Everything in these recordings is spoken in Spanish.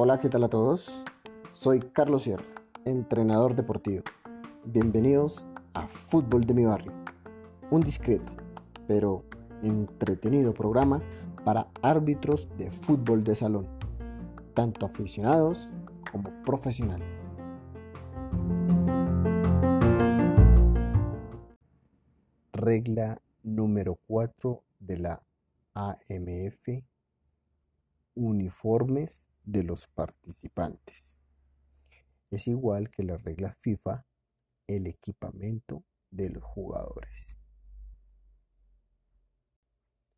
Hola, ¿qué tal a todos? Soy Carlos Sierra, entrenador deportivo. Bienvenidos a Fútbol de mi barrio, un discreto, pero entretenido programa para árbitros de fútbol de salón, tanto aficionados como profesionales. Regla número 4 de la AMF. Uniformes de los participantes. Es igual que la regla FIFA, el equipamiento de los jugadores.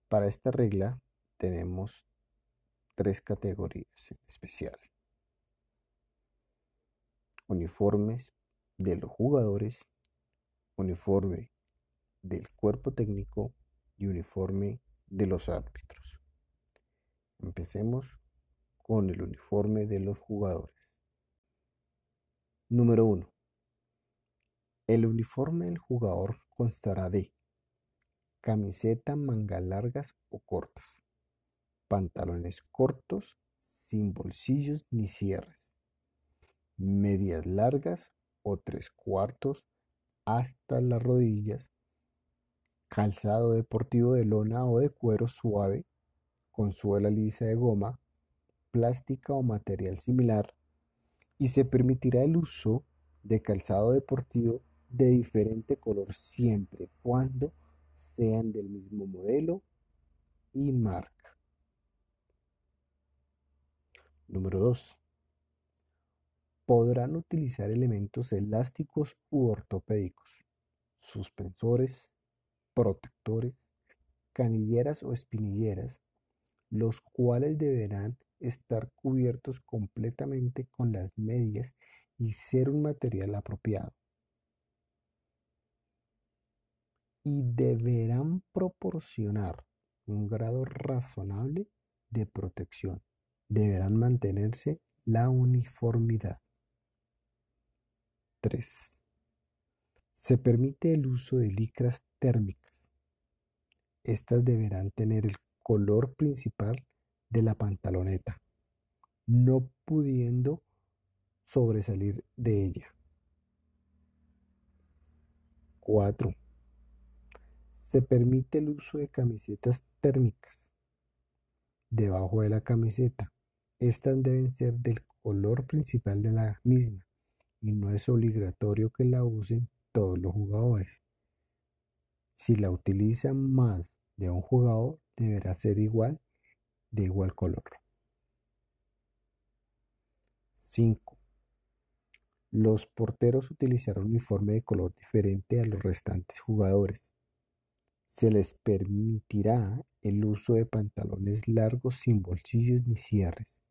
Para esta regla tenemos tres categorías en especial. Uniformes de los jugadores, uniforme del cuerpo técnico y uniforme de los árbitros. Empecemos con el uniforme de los jugadores. Número 1. El uniforme del jugador constará de camiseta manga largas o cortas, pantalones cortos sin bolsillos ni cierres, medias largas o tres cuartos hasta las rodillas, calzado deportivo de lona o de cuero suave con suela lisa de goma plástica o material similar y se permitirá el uso de calzado deportivo de diferente color siempre cuando sean del mismo modelo y marca. Número 2. Podrán utilizar elementos elásticos u ortopédicos, suspensores, protectores, canilleras o espinilleras, los cuales deberán estar cubiertos completamente con las medias y ser un material apropiado. Y deberán proporcionar un grado razonable de protección. Deberán mantenerse la uniformidad. 3. Se permite el uso de licras térmicas. Estas deberán tener el color principal de la pantaloneta, no pudiendo sobresalir de ella. 4. Se permite el uso de camisetas térmicas debajo de la camiseta. Estas deben ser del color principal de la misma y no es obligatorio que la usen todos los jugadores. Si la utilizan más de un jugador, deberá ser igual de igual color. 5. Los porteros utilizarán un uniforme de color diferente a los restantes jugadores. Se les permitirá el uso de pantalones largos sin bolsillos ni cierres,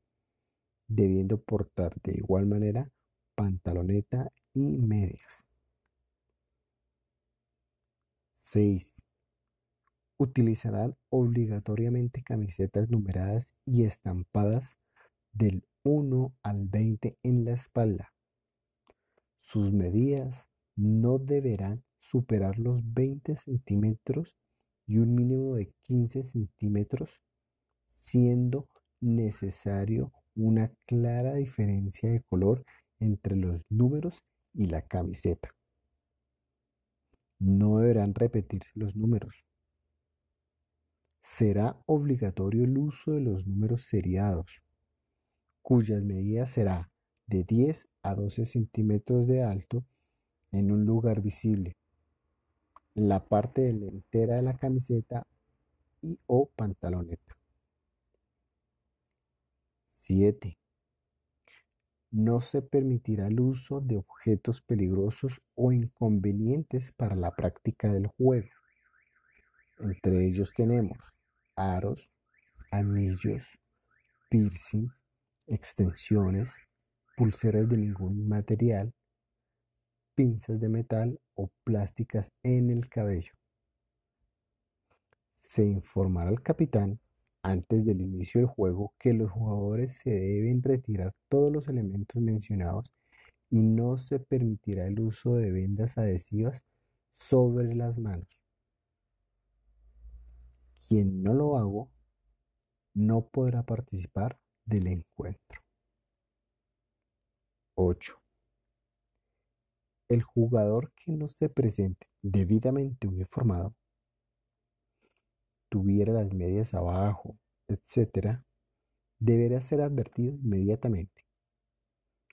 debiendo portar de igual manera pantaloneta y medias. 6 utilizarán obligatoriamente camisetas numeradas y estampadas del 1 al 20 en la espalda. Sus medidas no deberán superar los 20 centímetros y un mínimo de 15 centímetros, siendo necesario una clara diferencia de color entre los números y la camiseta. No deberán repetirse los números será obligatorio el uso de los números seriados, cuyas medidas será de 10 a 12 centímetros de alto en un lugar visible, la parte delantera de la camiseta y o pantaloneta. 7. No se permitirá el uso de objetos peligrosos o inconvenientes para la práctica del juego. Entre ellos tenemos aros, anillos, piercings, extensiones, pulseras de ningún material, pinzas de metal o plásticas en el cabello. Se informará al capitán antes del inicio del juego que los jugadores se deben retirar todos los elementos mencionados y no se permitirá el uso de vendas adhesivas sobre las manos, Quien no lo haga no podrá participar del encuentro. 8. El jugador que no se presente debidamente uniformado, tuviera las medias abajo, etc., deberá ser advertido inmediatamente.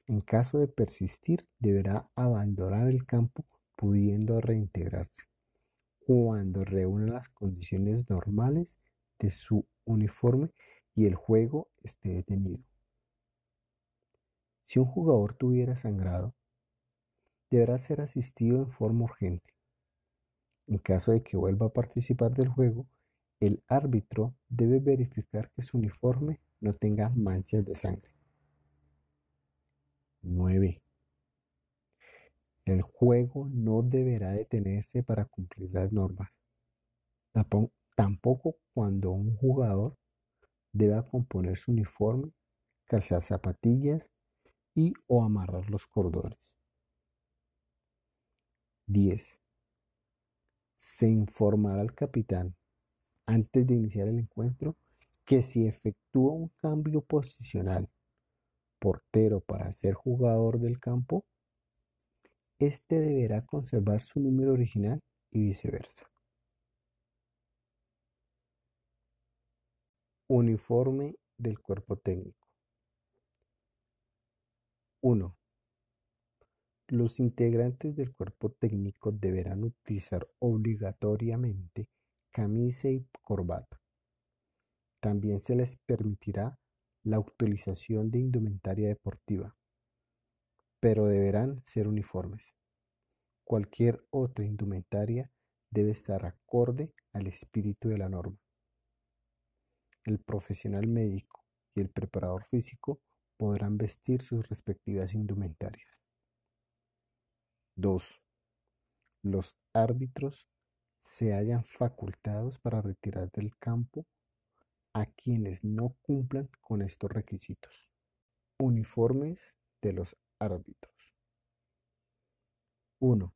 En caso de persistir, deberá abandonar el campo pudiendo reintegrarse cuando reúna las condiciones normales de su uniforme y el juego esté detenido. Si un jugador tuviera sangrado, deberá ser asistido en forma urgente. En caso de que vuelva a participar del juego, el árbitro debe verificar que su uniforme no tenga manchas de sangre. 9. El juego no deberá detenerse para cumplir las normas. Tampoco cuando un jugador deba componer su uniforme, calzar zapatillas y o amarrar los cordones. 10. Se informará al capitán antes de iniciar el encuentro que si efectúa un cambio posicional portero para ser jugador del campo, este deberá conservar su número original y viceversa. Uniforme del cuerpo técnico. 1. Los integrantes del cuerpo técnico deberán utilizar obligatoriamente camisa y corbata. También se les permitirá la utilización de indumentaria deportiva pero deberán ser uniformes. Cualquier otra indumentaria debe estar acorde al espíritu de la norma. El profesional médico y el preparador físico podrán vestir sus respectivas indumentarias. 2. Los árbitros se hallan facultados para retirar del campo a quienes no cumplan con estos requisitos. Uniformes de los árbitros. 1.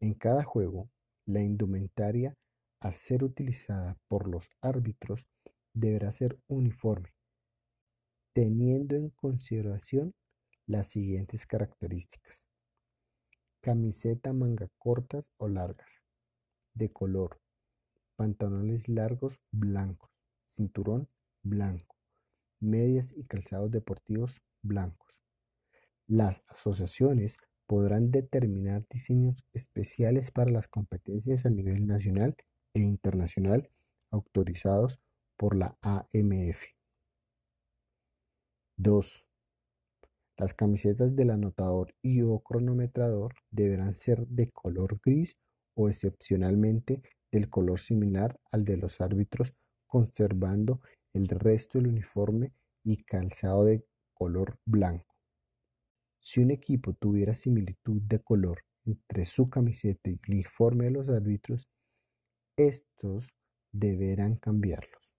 En cada juego, la indumentaria a ser utilizada por los árbitros deberá ser uniforme, teniendo en consideración las siguientes características. Camiseta manga cortas o largas, de color, pantalones largos blancos, cinturón blanco, medias y calzados deportivos blancos las asociaciones podrán determinar diseños especiales para las competencias a nivel nacional e internacional autorizados por la AMF. 2. Las camisetas del anotador y o cronometrador deberán ser de color gris o excepcionalmente del color similar al de los árbitros, conservando el resto del uniforme y calzado de color blanco. Si un equipo tuviera similitud de color entre su camiseta y el uniforme de los árbitros, estos deberán cambiarlos.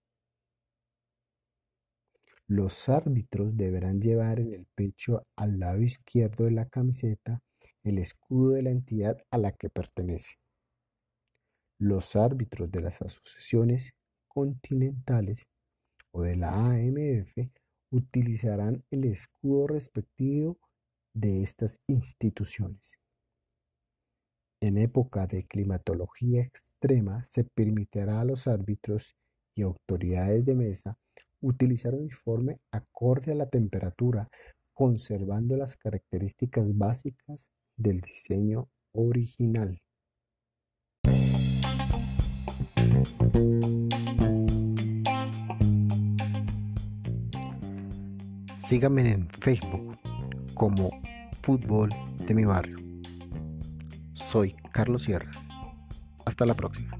Los árbitros deberán llevar en el pecho al lado izquierdo de la camiseta el escudo de la entidad a la que pertenece. Los árbitros de las asociaciones continentales o de la AMF utilizarán el escudo respectivo de estas instituciones. En época de climatología extrema se permitirá a los árbitros y autoridades de mesa utilizar uniforme acorde a la temperatura, conservando las características básicas del diseño original. Síganme en Facebook como fútbol de mi barrio. Soy Carlos Sierra. Hasta la próxima.